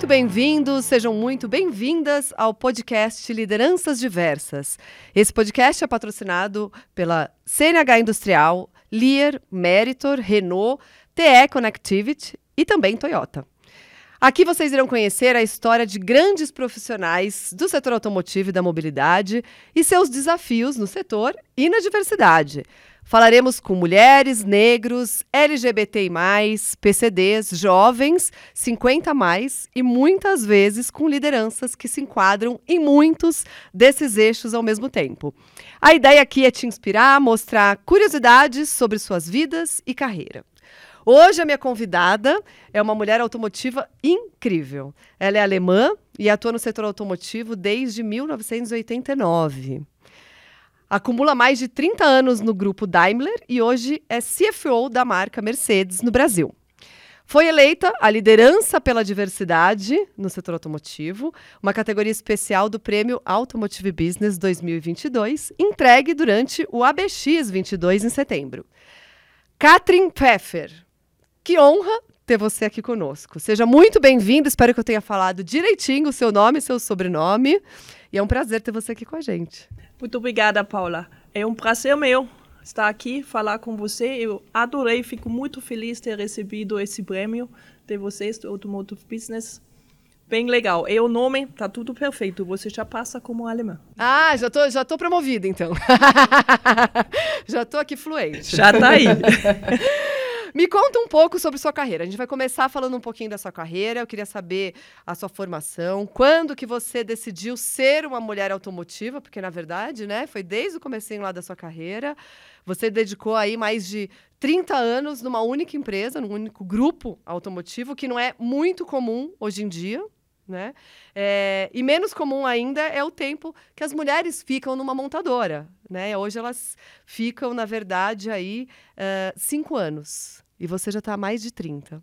muito bem-vindos, sejam muito bem-vindas ao podcast Lideranças Diversas. Esse podcast é patrocinado pela CNH Industrial, Lear, Meritor, Renault, TE Connectivity e também Toyota. Aqui vocês irão conhecer a história de grandes profissionais do setor automotivo e da mobilidade e seus desafios no setor e na diversidade. Falaremos com mulheres, negros, LGBTI+, PCDs, jovens, 50 mais e muitas vezes com lideranças que se enquadram em muitos desses eixos ao mesmo tempo. A ideia aqui é te inspirar, mostrar curiosidades sobre suas vidas e carreira. Hoje a minha convidada é uma mulher automotiva incrível. Ela é alemã e atua no setor automotivo desde 1989. Acumula mais de 30 anos no grupo Daimler e hoje é CFO da marca Mercedes no Brasil. Foi eleita a liderança pela diversidade no setor automotivo, uma categoria especial do Prêmio Automotive Business 2022, entregue durante o ABX 22 em setembro. Katrin Pfeffer, que honra ter você aqui conosco. Seja muito bem-vindo, espero que eu tenha falado direitinho o seu nome e seu sobrenome. E é um prazer ter você aqui com a gente. Muito obrigada, Paula. É um prazer meu estar aqui, falar com você. Eu adorei, fico muito feliz de ter recebido esse prêmio de vocês do Automotive Business. Bem legal. E o nome tá tudo perfeito. Você já passa como alemã. Ah, já tô, já tô promovida então. já tô aqui fluente. Já tá aí. Me conta um pouco sobre sua carreira. A gente vai começar falando um pouquinho da sua carreira. Eu queria saber a sua formação, quando que você decidiu ser uma mulher automotiva, porque na verdade, né, foi desde o comecinho lá da sua carreira. Você dedicou aí mais de 30 anos numa única empresa, num único grupo automotivo, que não é muito comum hoje em dia, né? É, e menos comum ainda é o tempo que as mulheres ficam numa montadora. Né? Hoje elas ficam, na verdade, aí uh, cinco anos. E você já está mais de 30.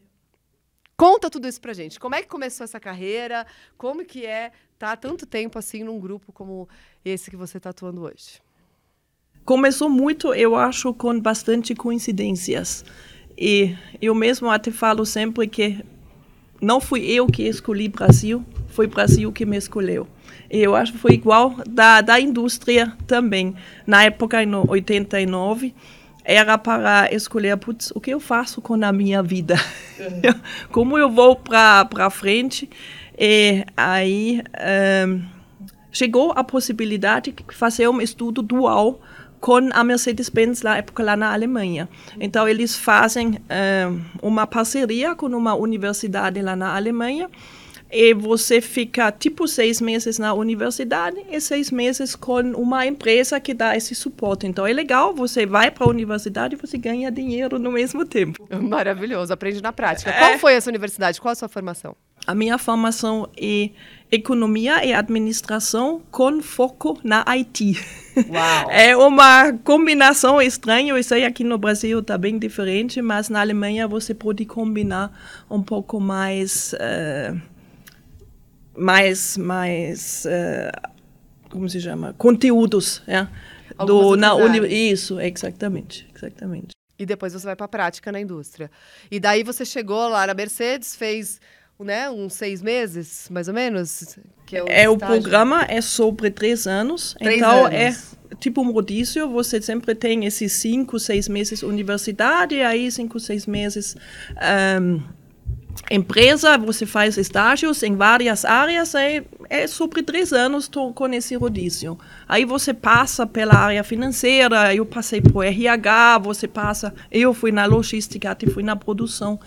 Conta tudo isso pra gente. Como é que começou essa carreira? Como que é estar tá tanto tempo assim num grupo como esse que você está atuando hoje? Começou muito, eu acho, com bastante coincidências. E eu mesmo até falo sempre que não fui eu que escolhi Brasil, foi Brasil que me escolheu. E eu acho que foi igual da, da indústria também. Na época, em 89, era para escolher, putz, o que eu faço com a minha vida? Uhum. Como eu vou para frente? E aí um, chegou a possibilidade de fazer um estudo dual com a Mercedes-Benz na época lá na Alemanha. Então eles fazem uma parceria com uma universidade lá na Alemanha e você fica tipo seis meses na universidade e seis meses com uma empresa que dá esse suporte. Então é legal, você vai para a universidade e você ganha dinheiro no mesmo tempo. Maravilhoso, aprende na prática. É. Qual foi essa universidade? Qual a sua formação? A minha formação é economia e administração com foco na IT. Uau. É uma combinação estranha, eu sei aqui no Brasil está bem diferente, mas na Alemanha você pode combinar um pouco mais, uh, mais, mais, uh, como se chama, conteúdos, é? Do, na uni isso, exatamente, exatamente. E depois você vai para a prática na indústria. E daí você chegou lá na Mercedes, fez né, uns seis meses, mais ou menos? Que é, o, é o programa é sobre três anos. Três então é anos. é tipo um rodízio. Você sempre tem esses cinco, seis meses universidade, aí cinco, seis meses um, empresa. Você faz estágios em várias áreas. É, é sobre três anos tô, com esse rodízio. Aí você passa pela área financeira. Eu passei por RH. Você passa. Eu fui na logística, até fui na produção.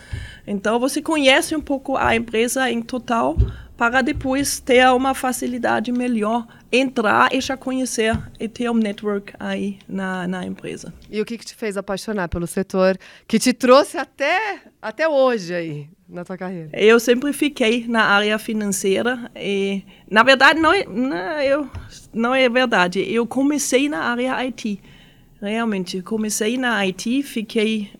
Então você conhece um pouco a empresa em total para depois ter uma facilidade melhor entrar e já conhecer e ter um network aí na, na empresa. E o que, que te fez apaixonar pelo setor que te trouxe até, até hoje aí na tua carreira? Eu sempre fiquei na área financeira e na verdade não é, não, eu, não é verdade. Eu comecei na área IT. Realmente, comecei na IT, fiquei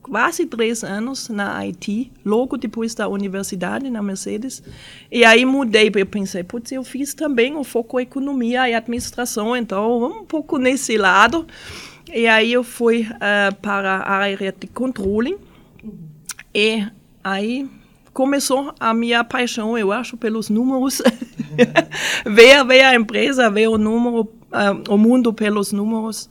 quase três anos na IT, logo depois da universidade na Mercedes. E aí mudei, eu pensei, putz, eu fiz também o foco economia e administração, então um pouco nesse lado. E aí eu fui uh, para a área de controle. E aí começou a minha paixão, eu acho, pelos números. ver, ver a empresa, ver o número, uh, o mundo pelos números.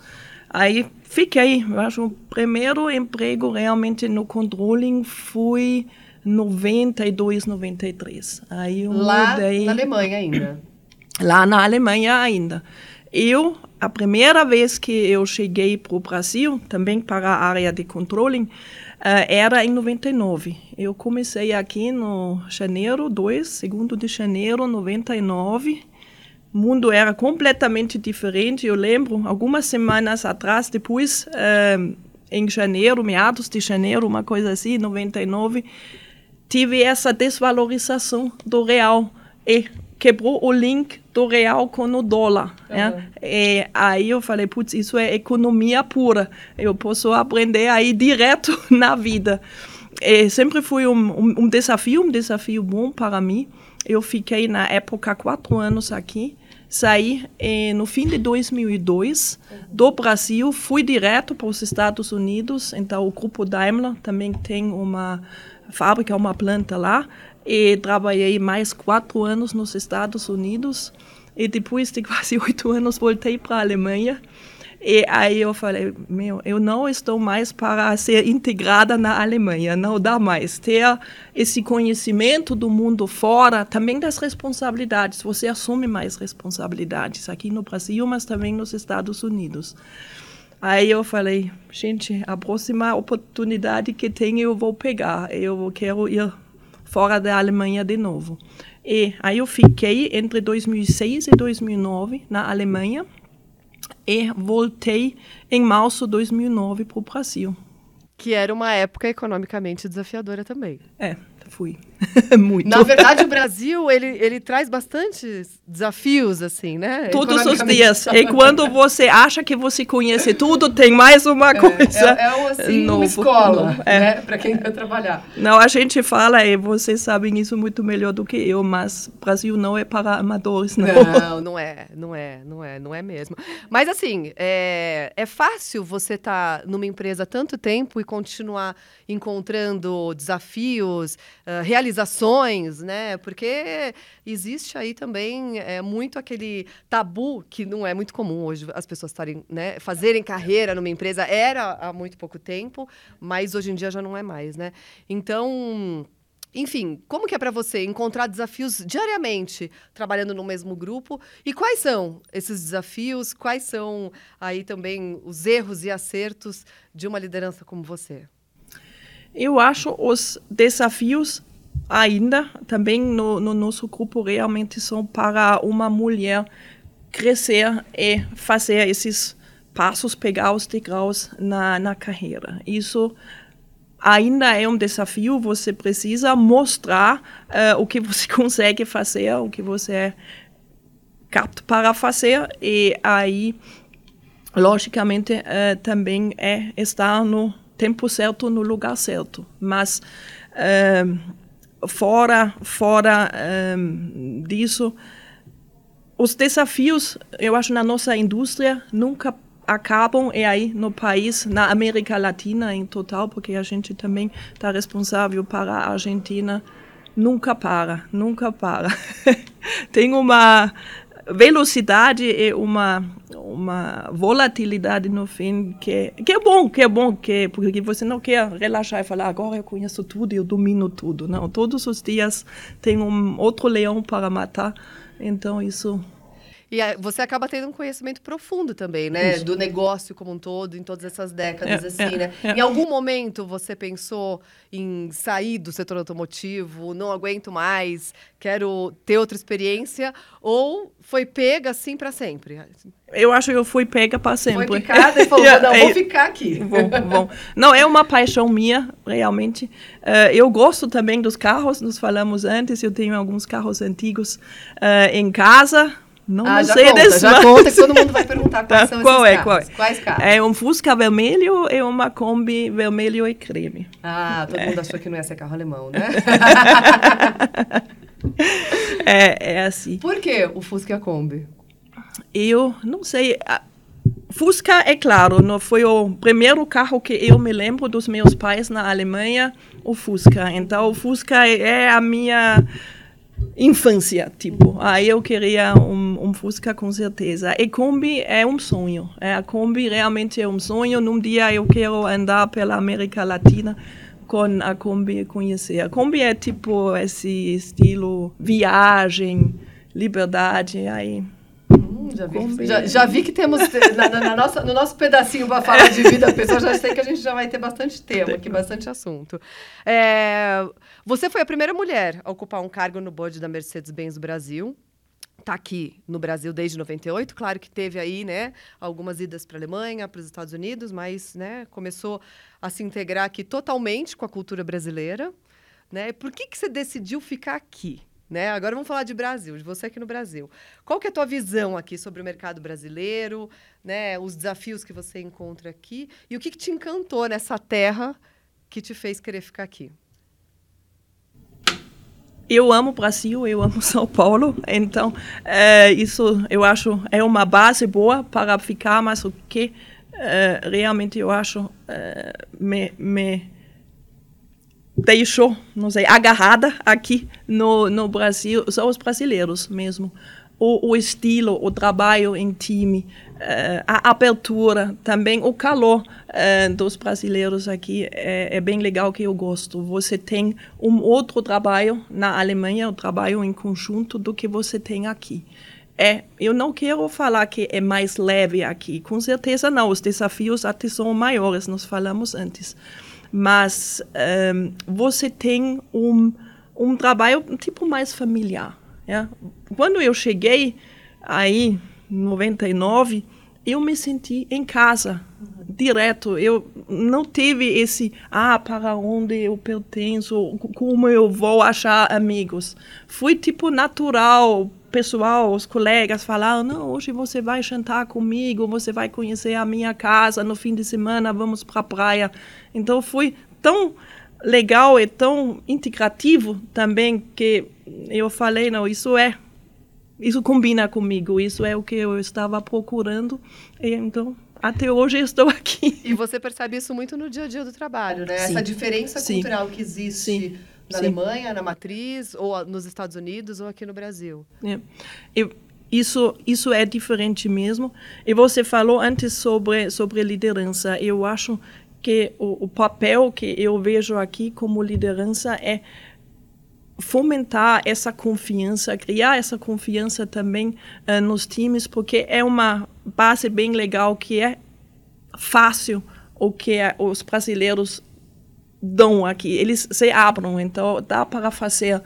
Aí fiquei, eu acho, o primeiro emprego realmente no controlling foi 92, 93. Aí Lá mudei. na Alemanha ainda. Lá na Alemanha ainda. Eu, a primeira vez que eu cheguei para o Brasil, também para a área de controlling, era em 99. Eu comecei aqui no janeiro 2, segundo de janeiro 99. O mundo era completamente diferente. Eu lembro, algumas semanas atrás, depois, uh, em janeiro, meados de janeiro, uma coisa assim, 99, tive essa desvalorização do real e quebrou o link do real com o dólar. Uhum. Né? E aí eu falei, putz, isso é economia pura. Eu posso aprender aí direto na vida. E sempre foi um, um, um desafio, um desafio bom para mim. Eu fiquei na época quatro anos aqui. Saí eh, no fim de 2002 uhum. do Brasil, fui direto para os Estados Unidos. Então o grupo Daimler também tem uma fábrica, uma planta lá e trabalhei mais quatro anos nos Estados Unidos. E depois de quase oito anos voltei para a Alemanha. E aí eu falei, meu, eu não estou mais para ser integrada na Alemanha, não dá mais. Ter esse conhecimento do mundo fora, também das responsabilidades, você assume mais responsabilidades aqui no Brasil, mas também nos Estados Unidos. Aí eu falei, gente, a próxima oportunidade que tenho eu vou pegar, eu quero ir fora da Alemanha de novo. E aí eu fiquei entre 2006 e 2009 na Alemanha e voltei em março de 2009 para o Brasil. Que era uma época economicamente desafiadora também. É, fui. Muito. Na verdade, o Brasil, ele, ele traz bastantes desafios, assim, né? Todos os dias. E quando você acha que você conhece tudo, tem mais uma é, coisa. É, é assim, novo, uma escola, novo, é. né? Para quem vai trabalhar. Não, a gente fala, e vocês sabem isso muito melhor do que eu, mas Brasil não é para amadores, não. Não, não é, não é, não é, não é mesmo. Mas, assim, é, é fácil você estar tá numa empresa há tanto tempo e continuar encontrando desafios, uh, realizações, né? Porque existe aí também é, muito aquele tabu que não é muito comum hoje as pessoas estarem, né, fazerem carreira numa empresa. Era há muito pouco tempo, mas hoje em dia já não é mais, né? Então enfim, como que é para você encontrar desafios diariamente trabalhando no mesmo grupo? E quais são esses desafios? Quais são aí também os erros e acertos de uma liderança como você? Eu acho os desafios ainda também no, no nosso grupo realmente são para uma mulher crescer e fazer esses passos, pegar os degraus na, na carreira. Isso ainda é um desafio. Você precisa mostrar uh, o que você consegue fazer, o que você é capto para fazer, e aí, logicamente, uh, também é estar no tempo certo no lugar certo. Mas uh, fora, fora uh, disso, os desafios, eu acho, na nossa indústria nunca acabam e aí no país, na América Latina em total, porque a gente também está responsável para a Argentina, nunca para, nunca para. Tem uma velocidade e uma uma volatilidade no fim que que é bom que é bom que porque você não quer relaxar e falar agora eu conheço tudo e eu domino tudo. Não todos os dias tem um outro leão para matar então isso e você acaba tendo um conhecimento profundo também, né? Isso. Do negócio como um todo, em todas essas décadas, é, assim, é, né? É. Em algum momento você pensou em sair do setor automotivo, não aguento mais, quero ter outra experiência, ou foi pega assim para sempre? Eu acho que eu fui pega para sempre. Foi picada e falou, não, vou ficar aqui. Bom, bom. Não, é uma paixão minha, realmente. Uh, eu gosto também dos carros, nos falamos antes, eu tenho alguns carros antigos uh, em casa, não, ah, não sei conta, desse Já conta que todo mundo vai perguntar quais tá, são qual é, carros. Qual é? Quais carros? É um Fusca vermelho e uma Kombi vermelho e creme. Ah, todo é. mundo achou que não ia ser carro alemão, né? é, é assim. Por que o Fusca e a Kombi? Eu não sei. Fusca, é claro, não foi o primeiro carro que eu me lembro dos meus pais na Alemanha, o Fusca. Então, o Fusca é a minha infância, tipo. Aí eu queria um, um Fusca com certeza. E Kombi é um sonho. É, a Kombi realmente é um sonho. Num dia eu quero andar pela América Latina com a Kombi e conhecer. A Kombi é tipo esse estilo viagem, liberdade, aí já, vi, já, já, vi que temos na, na, na, nossa, no nosso pedacinho para falar de vida pessoal, já sei que a gente já vai ter bastante tema aqui, bastante assunto. É, você foi a primeira mulher a ocupar um cargo no board da Mercedes-Benz Brasil. Está aqui no Brasil desde 98, claro que teve aí, né, algumas idas para a Alemanha, para os Estados Unidos, mas, né, começou a se integrar aqui totalmente com a cultura brasileira, né? Por que que você decidiu ficar aqui? Né? Agora vamos falar de Brasil, de você aqui no Brasil. Qual que é a tua visão aqui sobre o mercado brasileiro, né? os desafios que você encontra aqui e o que, que te encantou nessa terra que te fez querer ficar aqui? Eu amo o Brasil, eu amo São Paulo, então é, isso eu acho é uma base boa para ficar, mas o que é, realmente eu acho é, me, me deixou, não sei, agarrada aqui no, no Brasil, são os brasileiros mesmo. O, o estilo, o trabalho em time, uh, a abertura, também o calor uh, dos brasileiros aqui é, é, bem legal que eu gosto. Você tem um outro trabalho na Alemanha, o um trabalho em conjunto do que você tem aqui. É, eu não quero falar que é mais leve aqui, com certeza não. Os desafios até são maiores, nós falamos antes mas um, ehm, você tem um, um trabalho tipo mais familiar. Yeah? Quando eu cheguei aí, em 99, eu me senti em casa, direto. Eu não tive esse, ah, para onde eu pertenço, como eu vou achar amigos. Foi tipo natural, pessoal, os colegas falaram: não, hoje você vai jantar comigo, você vai conhecer a minha casa, no fim de semana vamos para a praia. Então foi tão legal e tão integrativo também que eu falei: não, isso é. Isso combina comigo, isso é o que eu estava procurando. E então até hoje eu estou aqui. E você percebe isso muito no dia a dia do trabalho, né? Sim. Essa diferença Sim. cultural que existe Sim na Sim. Alemanha, na matriz, ou nos Estados Unidos, ou aqui no Brasil. É. Eu, isso, isso é diferente mesmo. E você falou antes sobre, sobre liderança. Eu acho que o, o papel que eu vejo aqui como liderança é fomentar essa confiança, criar essa confiança também uh, nos times, porque é uma base bem legal que é fácil o que é, os brasileiros dão aqui, eles se abrem, então dá para fazer uh,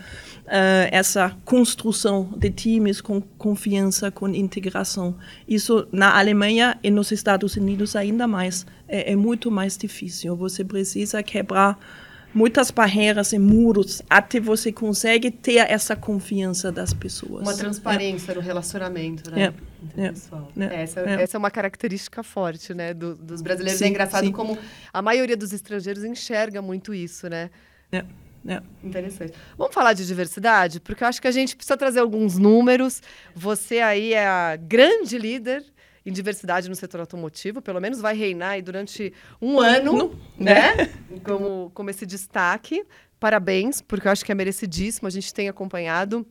essa construção de times com confiança, com integração. Isso na Alemanha e nos Estados Unidos ainda mais, é, é muito mais difícil. Você precisa quebrar muitas barreiras e muros até você consegue ter essa confiança das pessoas. Uma transparência é. no relacionamento, né? É. É. é. Essa, é. essa, é uma característica forte, né, do, dos brasileiros. Sim, é engraçado sim. como a maioria dos estrangeiros enxerga muito isso, né? É. É. Interessante. Vamos falar de diversidade? Porque eu acho que a gente precisa trazer alguns números. Você aí é a grande líder em diversidade no setor automotivo, pelo menos vai reinar aí durante um ano, né? É. Como, como esse destaque. Parabéns, porque eu acho que é merecidíssimo. A gente tem acompanhado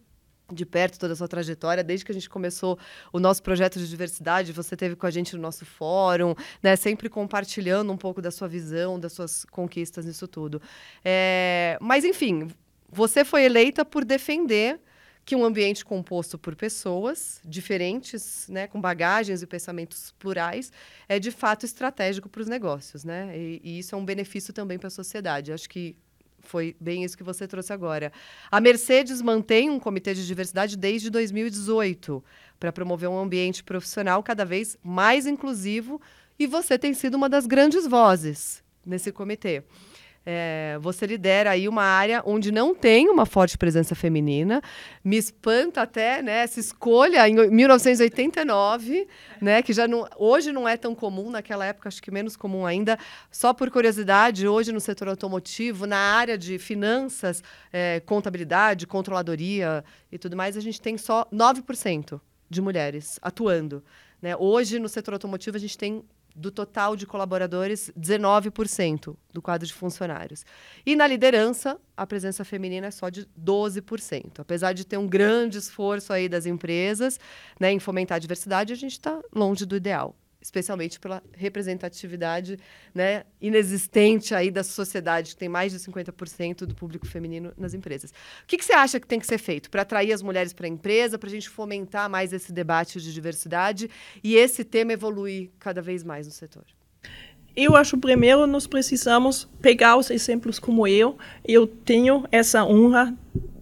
de perto toda a sua trajetória, desde que a gente começou o nosso projeto de diversidade, você teve com a gente no nosso fórum, né, sempre compartilhando um pouco da sua visão, das suas conquistas nisso tudo. É, mas, enfim, você foi eleita por defender que um ambiente composto por pessoas diferentes, né, com bagagens e pensamentos plurais, é de fato estratégico para os negócios, né? E, e, isso é um benefício também para a sociedade. Acho que foi bem isso que você trouxe agora. A Mercedes mantém um comitê de diversidade desde 2018 para promover um ambiente profissional cada vez mais inclusivo e você tem sido uma das grandes vozes nesse comitê. É, você lidera aí uma área onde não tem uma forte presença feminina. Me espanta até né, essa escolha em 1989, né, que já não, hoje não é tão comum, naquela época acho que menos comum ainda. Só por curiosidade, hoje no setor automotivo, na área de finanças, é, contabilidade, controladoria e tudo mais, a gente tem só 9% de mulheres atuando Né? Hoje, no setor automotivo, a gente tem do total de colaboradores, 19% do quadro de funcionários. E na liderança, a presença feminina é só de 12%. Apesar de ter um grande esforço aí das empresas né, em fomentar a diversidade, a gente está longe do ideal especialmente pela representatividade né, inexistente aí da sociedade, que tem mais de 50% do público feminino nas empresas. O que, que você acha que tem que ser feito para atrair as mulheres para a empresa, para a gente fomentar mais esse debate de diversidade e esse tema evoluir cada vez mais no setor? Eu acho primeiro nós precisamos pegar os exemplos como eu. Eu tenho essa honra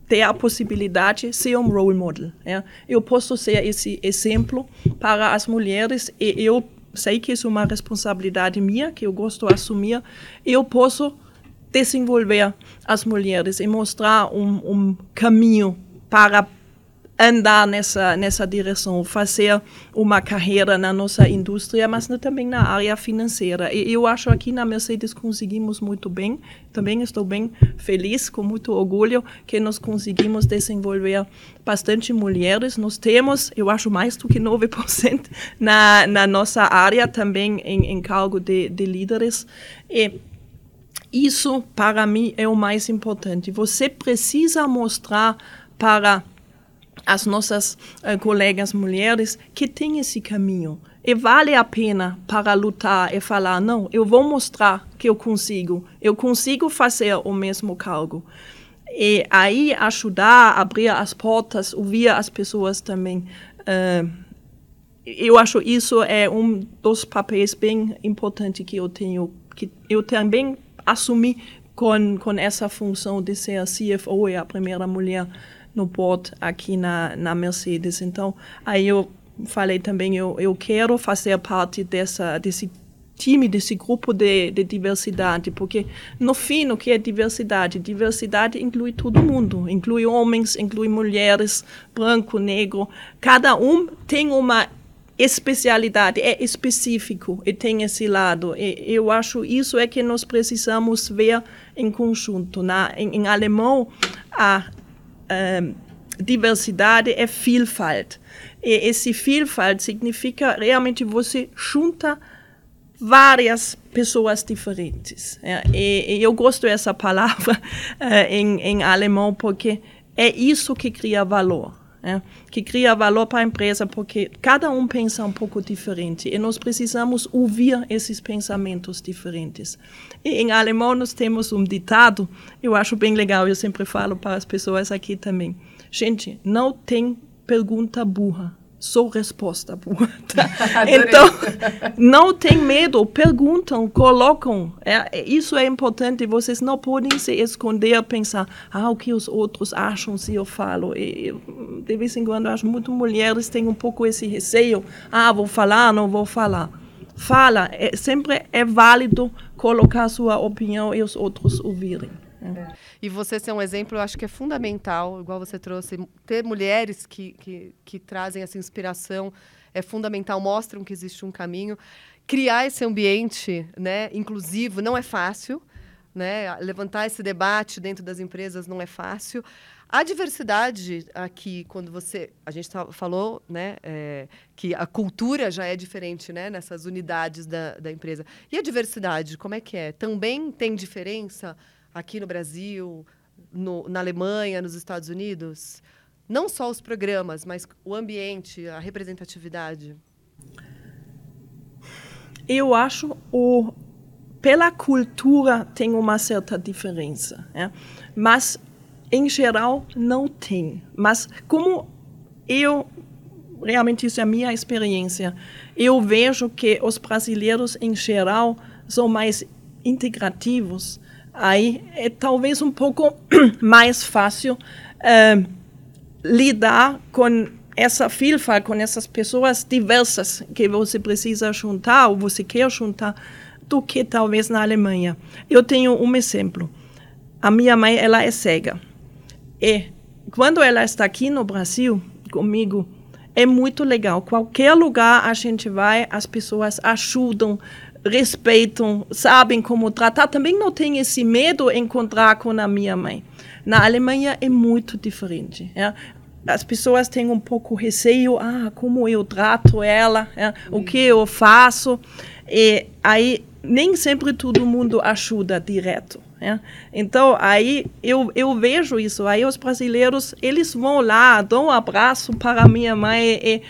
ter a possibilidade de ser um role model. É? Eu posso ser esse exemplo para as mulheres e eu sei que isso é uma responsabilidade minha, que eu gosto de assumir. Eu posso desenvolver as mulheres e mostrar um, um caminho para andar nessa nessa direção, fazer uma carreira na nossa indústria, mas também na área financeira. E eu acho aqui na Mercedes conseguimos muito bem. Também estou bem feliz, com muito orgulho, que nós conseguimos desenvolver bastante mulheres. Nós temos, eu acho, mais do que 9% na, na nossa área, também em, em cargo de, de líderes. E isso, para mim, é o mais importante. Você precisa mostrar para as nossas uh, colegas mulheres que tem esse caminho. E vale a pena para lutar e falar: não, eu vou mostrar que eu consigo, eu consigo fazer o mesmo cargo. E aí ajudar, abrir as portas, ouvir as pessoas também. Uh, eu acho isso é um dos papéis bem importantes que eu tenho, que eu também assumi com, com essa função de ser CFO e a primeira mulher no board aqui na, na Mercedes. Então, aí eu falei também, eu, eu quero fazer parte dessa, desse time, desse grupo de, de diversidade, porque no fim, o que é diversidade? Diversidade inclui todo mundo, inclui homens, inclui mulheres, branco, negro. Cada um tem uma especialidade, é específico e tem esse lado. E eu acho isso é que nós precisamos ver em conjunto. Na, em, em alemão, a uh, diversidade é Vielfalt. E esse Vielfalt significa realmente você junta várias pessoas diferentes. É, e, e, eu gosto dessa palavra uh, em, em alemão porque é isso que cria valor. É, que cria valor para a empresa, porque cada um pensa um pouco diferente e nós precisamos ouvir esses pensamentos diferentes. E em alemão nós temos um ditado, eu acho bem legal, eu sempre falo para as pessoas aqui também. Gente, não tem pergunta burra sou resposta boa. Tá? então, não tem medo, perguntam, colocam. É, isso é importante. Vocês não podem se esconder, pensar, ah, o que os outros acham se eu falo. E, de vez em quando, acho muito mulheres têm um pouco esse receio. Ah, vou falar, não vou falar. Fala. É, sempre é válido colocar sua opinião e os outros ouvirem. É. E você ser um exemplo, eu acho que é fundamental, igual você trouxe, ter mulheres que, que, que trazem essa inspiração é fundamental, mostram que existe um caminho. Criar esse ambiente né, inclusivo não é fácil, né? levantar esse debate dentro das empresas não é fácil. A diversidade aqui, quando você. A gente falou né, é, que a cultura já é diferente né, nessas unidades da, da empresa. E a diversidade, como é que é? Também tem diferença? Aqui no Brasil, no, na Alemanha, nos Estados Unidos? Não só os programas, mas o ambiente, a representatividade? Eu acho o pela cultura tem uma certa diferença, é? mas em geral não tem. Mas como eu realmente isso é a minha experiência, eu vejo que os brasileiros em geral são mais integrativos aí é talvez um pouco mais fácil é, lidar com essa filfa, com essas pessoas diversas que você precisa juntar ou você quer juntar, do que talvez na Alemanha. Eu tenho um exemplo. A minha mãe, ela é cega. E quando ela está aqui no Brasil comigo, é muito legal. Qualquer lugar a gente vai, as pessoas ajudam, respeitam, sabem como tratar, também não tem esse medo de encontrar com a minha mãe. Na Alemanha é muito diferente. É? as pessoas têm um pouco receio, ah, como eu trato ela, é, o que eu faço. E aí nem sempre todo mundo ajuda direto. É. Então, aí eu, eu vejo isso. Aí os brasileiros, eles vão lá, dão um abraço para minha mãe e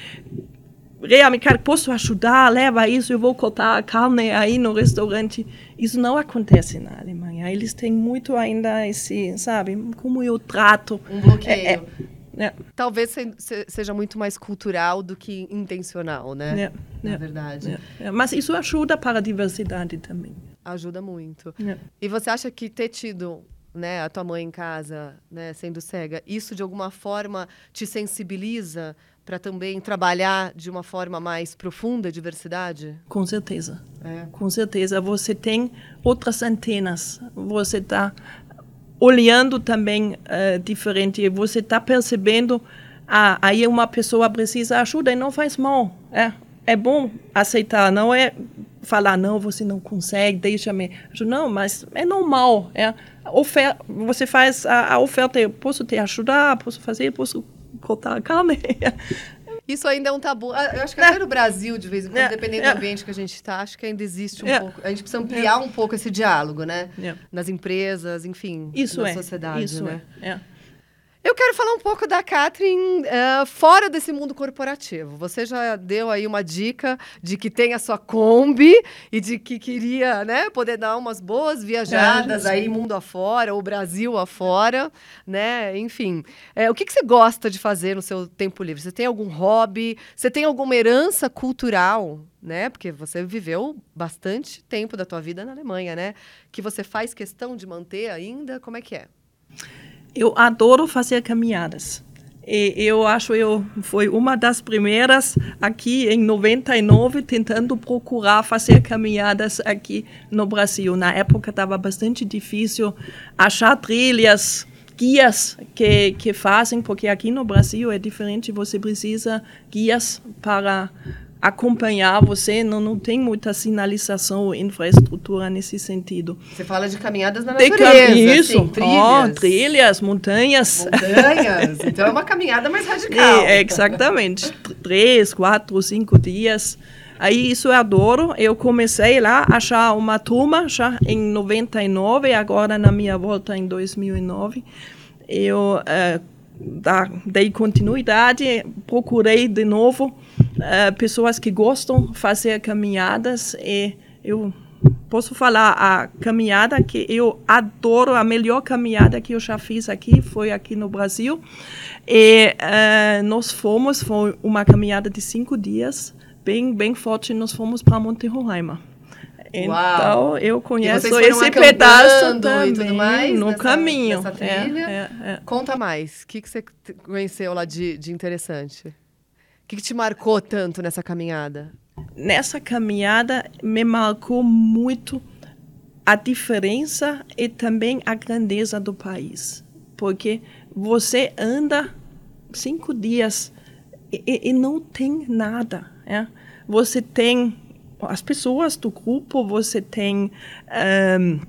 realmente, cara, posso ajudar? Leva isso, eu vou cortar a carne aí no restaurante. Isso não acontece na Alemanha. Eles têm muito ainda esse, sabe, como eu trato. Um bloqueio. É, é. Talvez se, seja muito mais cultural do que intencional, né? É, Na é, verdade. É, Mas isso ajuda para a diversidade também. Ajuda muito. E você acha que ter tido né, a tua mãe em casa, né, sendo cega, isso de alguma forma te sensibiliza para também trabalhar de uma forma mais profunda a diversidade? Com certeza. É. Com certeza. Você tem outras antenas. Você está olhando também uh, diferente. Você está percebendo, ah, aí uma pessoa precisa ajuda e não faz mal. É, é bom aceitar, não é falar, não, você não consegue, deixa-me. Não, mas é normal. É, ofer você faz a, a oferta, eu posso te ajudar, posso fazer, posso cortar a carne. Isso ainda é um tabu. Ah, eu acho que até no Brasil, de vez em quando, é, dependendo é. do ambiente que a gente está, acho que ainda existe um é. pouco. A gente precisa ampliar um pouco esse diálogo, né? Nas empresas, enfim, Isso na é. sociedade, Isso né? É. Eu quero falar um pouco da Catherine uh, fora desse mundo corporativo. Você já deu aí uma dica de que tem a sua Kombi e de que queria né, poder dar umas boas viajadas aí mundo afora, ou Brasil afora, né? Enfim. É, o que, que você gosta de fazer no seu tempo livre? Você tem algum hobby? Você tem alguma herança cultural? Né? Porque você viveu bastante tempo da tua vida na Alemanha, né? Que você faz questão de manter ainda? Como é que é? Eu adoro fazer caminhadas. E eu acho eu foi uma das primeiras aqui em 99 tentando procurar fazer caminhadas aqui no Brasil. Na época estava bastante difícil achar trilhas, guias que que fazem, porque aqui no Brasil é diferente. Você precisa guias para acompanhar você, não, não tem muita sinalização ou infraestrutura nesse sentido. Você fala de caminhadas na natureza, cam... Isso, assim, trilhas. Oh, trilhas, montanhas. Montanhas, então é uma caminhada mais radical. É, exatamente, três, quatro, cinco dias. Aí isso eu adoro. Eu comecei lá a achar uma turma já em 99, agora na minha volta em 2009. Eu uh, da, dei continuidade, procurei de novo uh, pessoas que gostam de fazer caminhadas e eu posso falar a caminhada que eu adoro, a melhor caminhada que eu já fiz aqui foi aqui no Brasil e uh, nós fomos, foi uma caminhada de cinco dias, bem bem forte, nós fomos para Monte Roraima. Então, eu conheço esse pedaço também mais no caminho. É, é, é. Conta mais. O que, que você conheceu lá de, de interessante? O que, que te marcou tanto nessa caminhada? Nessa caminhada, me marcou muito a diferença e também a grandeza do país. Porque você anda cinco dias e, e não tem nada. É? Você tem as pessoas do grupo, você tem um,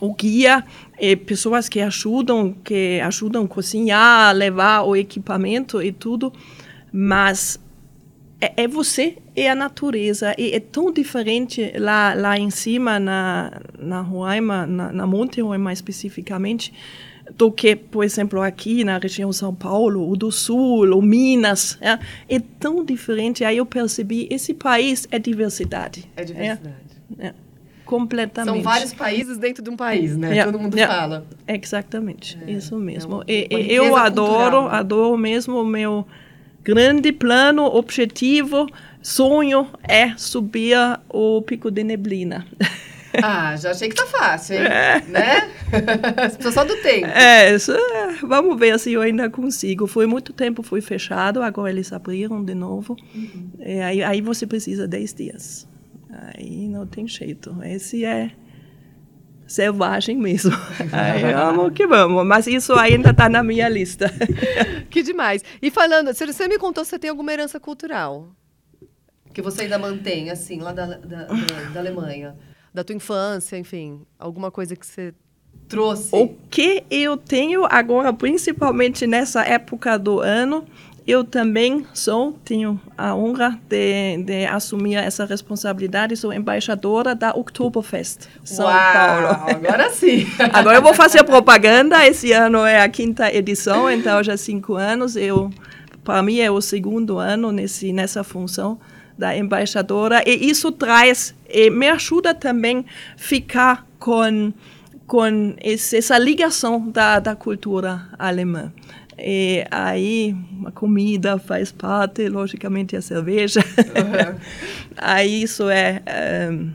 o guia, e pessoas que ajudam, que ajudam a cozinhar, levar o equipamento e tudo, mas é, é você e a natureza. E é tão diferente lá, lá em cima, na, na Roraima, na, na Monte Roraima especificamente, do que, por exemplo, aqui na região São Paulo, ou do Sul, ou Minas. É, é tão diferente. Aí eu percebi, esse país é diversidade. É diversidade. É, é, completamente. São vários países dentro de um país, né? É, Todo mundo é, fala. Exatamente, é, isso mesmo. Uma, e, uma eu adoro, cultural. adoro mesmo o meu grande plano, objetivo, sonho é subir o Pico de Neblina. Ah, já achei que tá fácil, hein? É. Né? só do tempo. É, isso, é, vamos ver se eu ainda consigo. Foi muito tempo, foi fechado, agora eles abriram de novo. Uhum. É, aí, aí você precisa 10 dias. Aí não tem jeito. Esse é selvagem mesmo. Aí vamos que vamos. Mas isso ainda está na minha lista. que demais. E falando, você me contou se você tem alguma herança cultural que você ainda mantém, assim, lá da, da, da, da Alemanha da tua infância, enfim, alguma coisa que você trouxe? O que eu tenho agora, principalmente nessa época do ano, eu também sou, tenho a honra de, de assumir essa responsabilidade, sou embaixadora da Oktoberfest São Uau, Paulo. Agora sim. Agora eu vou fazer propaganda. Esse ano é a quinta edição, então já cinco anos. Eu, para mim é o segundo ano nesse nessa função da embaixadora e isso traz e me ajuda também ficar com com esse, essa ligação da, da cultura alemã. E aí a comida faz parte, logicamente a cerveja. Uhum. aí isso é um,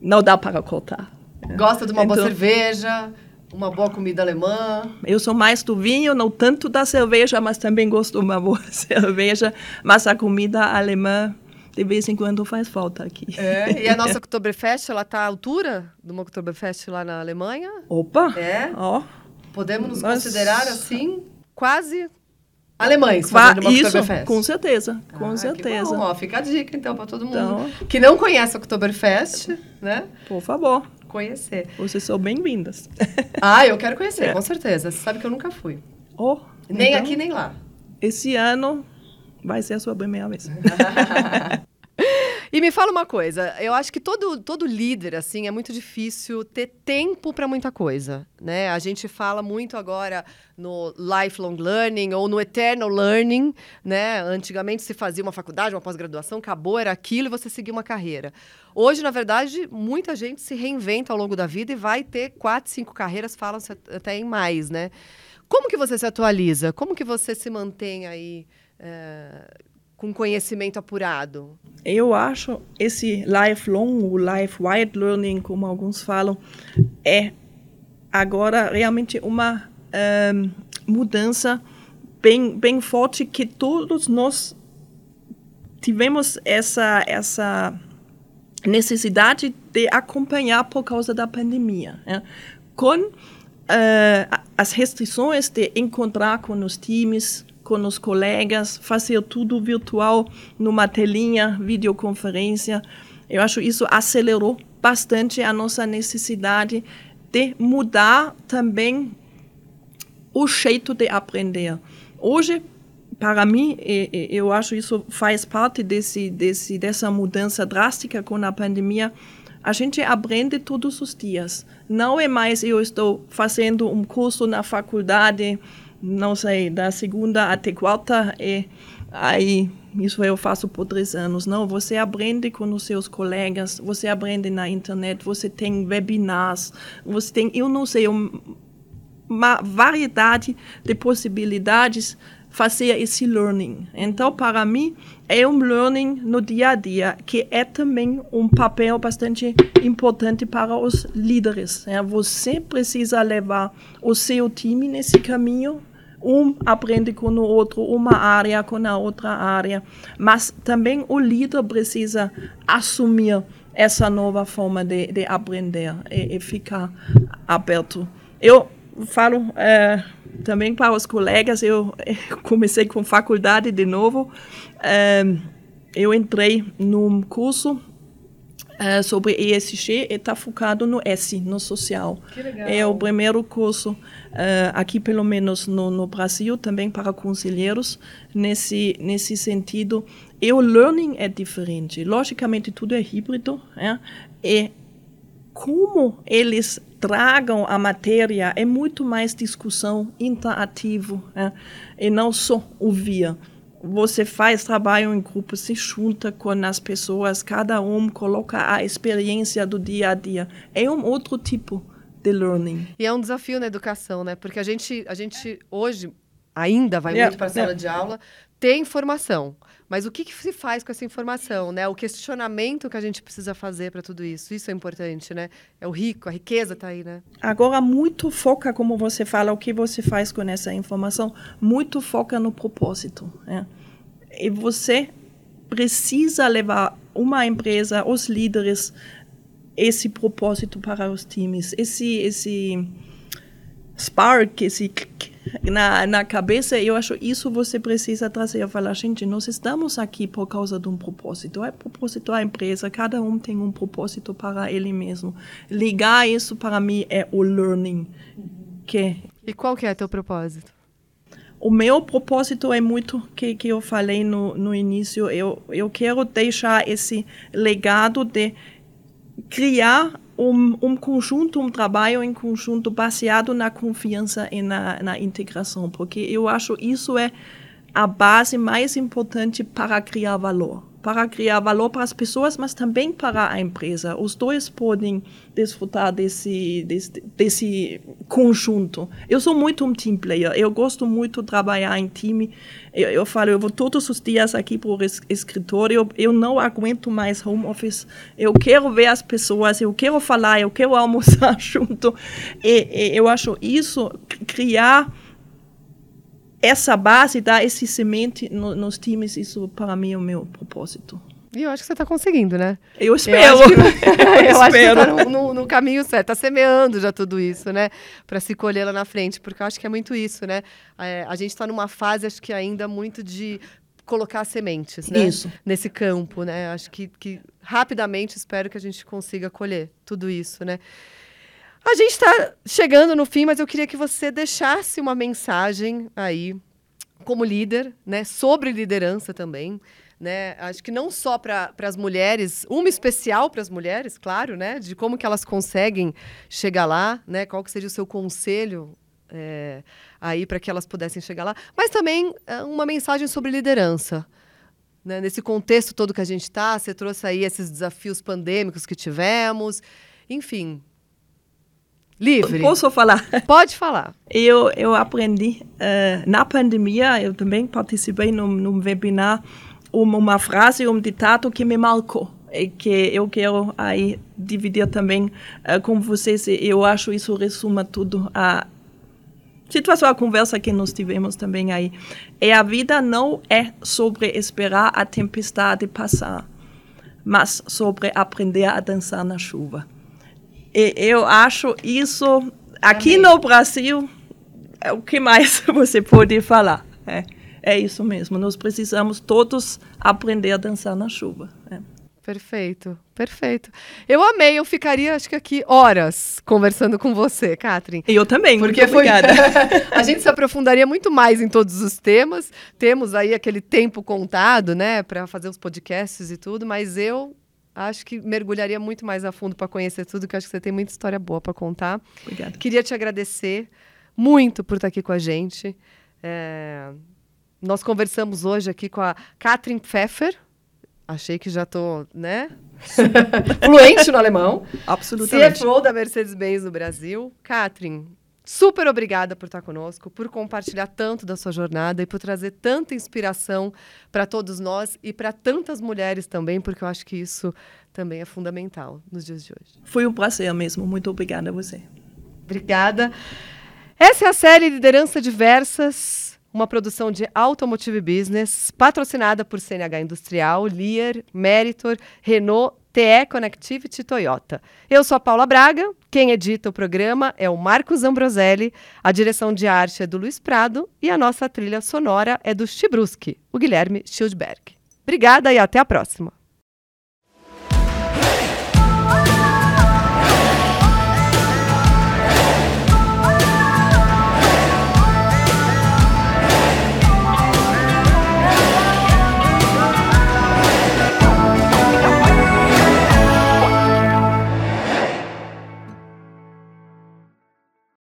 não dá para cortar. Gosta de uma então, boa cerveja, uma boa comida alemã? Eu sou mais do vinho, não tanto da cerveja, mas também gosto de uma boa cerveja. Mas a comida alemã de vez em quando faz falta aqui. É, e a nossa Oktoberfest, ela está à altura de uma Oktoberfest lá na Alemanha? Opa! É? Ó. Podemos nos Mas... considerar assim, quase alemães fazendo uma Isso, com certeza, com ah, certeza. Bom, ó, fica a dica então para todo mundo então, que não conhece a Oktoberfest, né? Por favor. Conhecer. Vocês são bem-vindas. Ah, eu quero conhecer, é. com certeza. Você sabe que eu nunca fui. Oh, nem então, aqui, nem lá. Esse ano vai ser a sua primeira vez. E me fala uma coisa, eu acho que todo, todo líder, assim, é muito difícil ter tempo para muita coisa, né? A gente fala muito agora no lifelong learning ou no eternal learning, né? Antigamente se fazia uma faculdade, uma pós-graduação, acabou, era aquilo e você seguia uma carreira. Hoje, na verdade, muita gente se reinventa ao longo da vida e vai ter quatro, cinco carreiras, falam-se até em mais, né? Como que você se atualiza? Como que você se mantém aí... É, com conhecimento apurado? Eu acho esse lifelong, o life-wide learning, como alguns falam, é agora realmente uma um, mudança bem, bem forte que todos nós tivemos essa, essa necessidade de acompanhar por causa da pandemia. Né? Com uh, as restrições de encontrar com os times, com os colegas, fazer tudo virtual numa telinha, videoconferência. Eu acho isso acelerou bastante a nossa necessidade de mudar também o jeito de aprender. Hoje, para mim, eu acho isso faz parte desse, desse, dessa mudança drástica com a pandemia. A gente aprende todos os dias. Não é mais eu estou fazendo um curso na faculdade não sei, da segunda até quarta, e aí isso eu faço por três anos. Não, você aprende com os seus colegas, você aprende na internet, você tem webinars, você tem, eu não sei, uma variedade de possibilidades fazer esse learning. Então, para mim, é um learning no dia a dia, que é também um papel bastante importante para os líderes. Você precisa levar o seu time nesse caminho um aprende com o outro, uma área com a outra área, mas também o líder precisa assumir essa nova forma de, de aprender e, e, ficar aberto. Eu falo é, também para os colegas, eu, comecei com faculdade de novo, é, eu entrei num curso Uh, sobre ESG está focado no S, no social. É o primeiro curso, uh, aqui pelo menos no, no, Brasil, também para conselheiros, nesse, nesse sentido. E o learning é diferente. Logicamente, tudo é híbrido. É? E como eles tragam a matéria é muito mais discussão interativo é? e não só ouvir você faz trabalho em grupo, se junta com as pessoas, cada um coloca a experiência do dia a dia. É um outro tipo de learning. E é um desafio na educação, né? Porque a gente, a gente hoje ainda vai yeah, muito para a sala yeah. de aula, ter informação. Mas o que, que, se faz com essa informação, né? O questionamento que a gente precisa fazer para tudo isso. Isso é importante, né? É o rico, a riqueza está aí, né? Agora, muito foca, como você fala, o que você faz com essa informação, muito foca no propósito. Né? E você precisa levar uma empresa, os líderes, esse propósito para os times, esse, esse spark, esse na, na cabeça, eu acho isso você precisa trazer. Eu falar, gente, nós estamos aqui por causa de um propósito. É propósito da empresa, cada um tem um propósito para ele mesmo. Ligar isso para mim é o learning. Que e qual que é teu propósito? O meu propósito é muito que que eu falei no, no início. Eu eu quero deixar esse legado de criar um, um conjunto, um trabalho em conjunto baseado na confiança e na, na integração, porque eu acho isso é a base mais importante para criar valor para criar valor para as pessoas, mas também para a empresa. Os dois podem desfrutar desse, desse, desse conjunto. Eu sou muito um team player, eu gosto muito de trabalhar em time. Eu, eu falo, eu vou todos os dias aqui para o escritório, eu, eu não aguento mais home office. Eu quero ver as pessoas, eu quero falar, eu quero almoçar junto. E, e eu acho isso, criar essa base, dar esse semente no, nos times, isso para mim é o meu propósito. E eu acho que você está conseguindo, né? Eu espero. Eu acho que, eu acho que está no, no, no, caminho certo, está semeando já tudo isso, né? Para se colher lá na frente, porque eu acho que é muito isso, né? É, a gente está numa fase, acho que ainda muito de colocar sementes, né? Isso. Nesse campo, né? Acho que, que rapidamente espero que a gente consiga colher tudo isso, né? A gente está chegando no fim, mas eu queria que você deixasse uma mensagem aí, como líder, né, sobre liderança também. Né? Acho que não só para as mulheres, uma especial para as mulheres, claro, né? De como que elas conseguem chegar lá, né? Qual que seria o seu conselho é, aí para que elas pudessem chegar lá, mas também é, uma mensagem sobre liderança. Né? Nesse contexto todo que a gente está, você trouxe aí esses desafios pandêmicos que tivemos, enfim, Livre. Posso falar? Pode falar. Eu, eu aprendi uh, na pandemia, eu também participei num, num webinar, uma, uma frase, um ditado que me marcou e que eu quero aí dividir também uh, com vocês. Eu acho isso resuma tudo a situação, a conversa que nós tivemos também aí. E a vida não é sobre esperar a tempestade passar, mas sobre aprender a dançar na chuva. E eu acho isso aqui no Brasil é o que mais você pode falar. É, é isso mesmo. Nós precisamos todos aprender a dançar na chuva. É. Perfeito, perfeito. Eu amei, eu ficaria acho que aqui horas conversando com você, Catherine. Eu também, porque muito obrigada. a gente se aprofundaria muito mais em todos os temas. Temos aí aquele tempo contado, né, para fazer os podcasts e tudo, mas eu Acho que mergulharia muito mais a fundo para conhecer tudo, que acho que você tem muita história boa para contar. Obrigada. Queria te agradecer muito por estar aqui com a gente. É... Nós conversamos hoje aqui com a Katrin Pfeffer. Achei que já estou, né? Fluente no alemão. Absolutamente. CFO da Mercedes-Benz no Brasil. Katrin, Super obrigada por estar conosco, por compartilhar tanto da sua jornada e por trazer tanta inspiração para todos nós e para tantas mulheres também, porque eu acho que isso também é fundamental nos dias de hoje. Foi um prazer mesmo. Muito obrigada a você. Obrigada. Essa é a série Liderança Diversas, uma produção de Automotive Business, patrocinada por CNH Industrial, Lear, Meritor, Renault TE Connectivity Toyota. Eu sou a Paula Braga, quem edita o programa é o Marcos Ambroselli, a direção de arte é do Luiz Prado e a nossa trilha sonora é do Chibruski, o Guilherme Schildberg. Obrigada e até a próxima.